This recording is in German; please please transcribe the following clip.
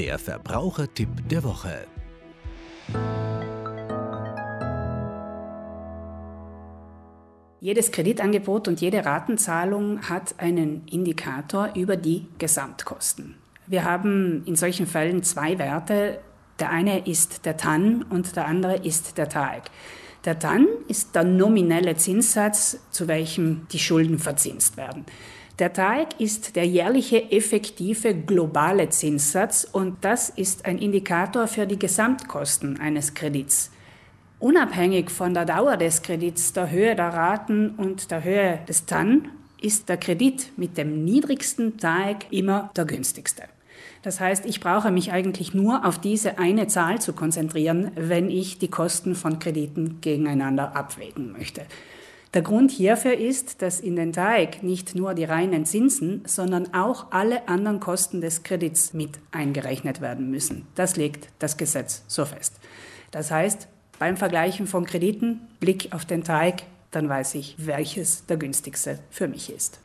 Der Verbrauchertipp der Woche. Jedes Kreditangebot und jede Ratenzahlung hat einen Indikator über die Gesamtkosten. Wir haben in solchen Fällen zwei Werte. Der eine ist der TAN und der andere ist der TAEG. Der TAN ist der nominelle Zinssatz, zu welchem die Schulden verzinst werden. Der TAEG ist der jährliche effektive globale Zinssatz und das ist ein Indikator für die Gesamtkosten eines Kredits. Unabhängig von der Dauer des Kredits, der Höhe der Raten und der Höhe des TAN ist der Kredit mit dem niedrigsten TAEG immer der günstigste. Das heißt, ich brauche mich eigentlich nur auf diese eine Zahl zu konzentrieren, wenn ich die Kosten von Krediten gegeneinander abwägen möchte. Der Grund hierfür ist, dass in den TAEG nicht nur die reinen Zinsen, sondern auch alle anderen Kosten des Kredits mit eingerechnet werden müssen. Das legt das Gesetz so fest. Das heißt, beim Vergleichen von Krediten, Blick auf den Teig, dann weiß ich, welches der günstigste für mich ist.